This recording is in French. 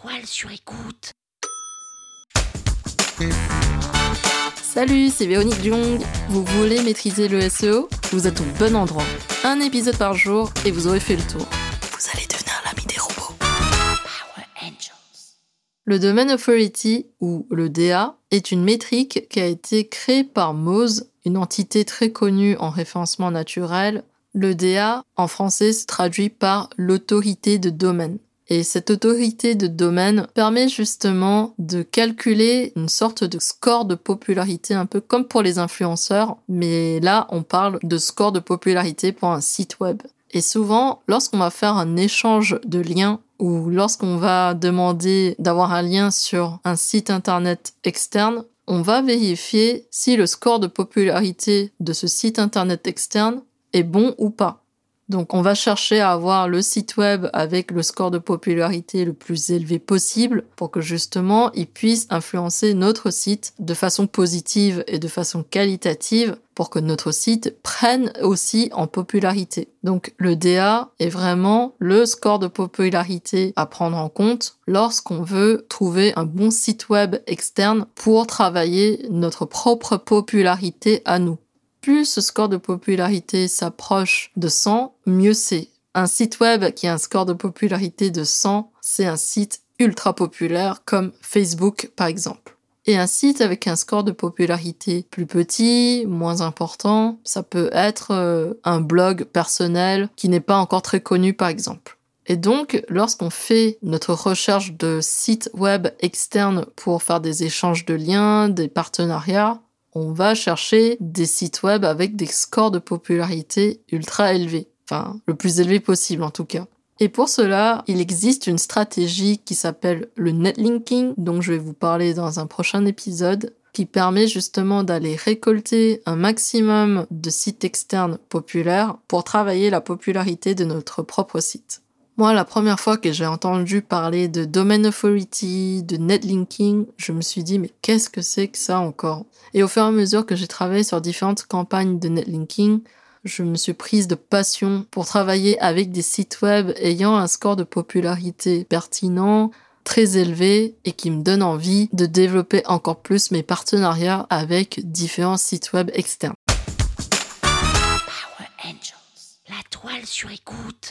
toile sur écoute. Salut, c'est Véronique Jung. Vous voulez maîtriser le SEO Vous êtes au bon endroit. Un épisode par jour et vous aurez fait le tour. Vous allez devenir l'ami des robots. Power Angels. Le Domain Authority, ou le DA, est une métrique qui a été créée par Moz, une entité très connue en référencement naturel. Le DA, en français, se traduit par l'autorité de domaine. Et cette autorité de domaine permet justement de calculer une sorte de score de popularité, un peu comme pour les influenceurs, mais là on parle de score de popularité pour un site web. Et souvent, lorsqu'on va faire un échange de liens ou lorsqu'on va demander d'avoir un lien sur un site internet externe, on va vérifier si le score de popularité de ce site internet externe est bon ou pas. Donc on va chercher à avoir le site web avec le score de popularité le plus élevé possible pour que justement il puisse influencer notre site de façon positive et de façon qualitative pour que notre site prenne aussi en popularité. Donc le DA est vraiment le score de popularité à prendre en compte lorsqu'on veut trouver un bon site web externe pour travailler notre propre popularité à nous plus ce score de popularité s'approche de 100, mieux c'est. Un site web qui a un score de popularité de 100, c'est un site ultra populaire comme Facebook par exemple. Et un site avec un score de popularité plus petit, moins important, ça peut être euh, un blog personnel qui n'est pas encore très connu par exemple. Et donc, lorsqu'on fait notre recherche de sites web externes pour faire des échanges de liens, des partenariats, on va chercher des sites web avec des scores de popularité ultra élevés. Enfin, le plus élevé possible en tout cas. Et pour cela, il existe une stratégie qui s'appelle le netlinking, dont je vais vous parler dans un prochain épisode, qui permet justement d'aller récolter un maximum de sites externes populaires pour travailler la popularité de notre propre site. Moi, la première fois que j'ai entendu parler de Domain Authority, de netlinking, je me suis dit, mais qu'est-ce que c'est que ça encore? Et au fur et à mesure que j'ai travaillé sur différentes campagnes de netlinking, je me suis prise de passion pour travailler avec des sites web ayant un score de popularité pertinent, très élevé et qui me donne envie de développer encore plus mes partenariats avec différents sites web externes. La toile sur écoute.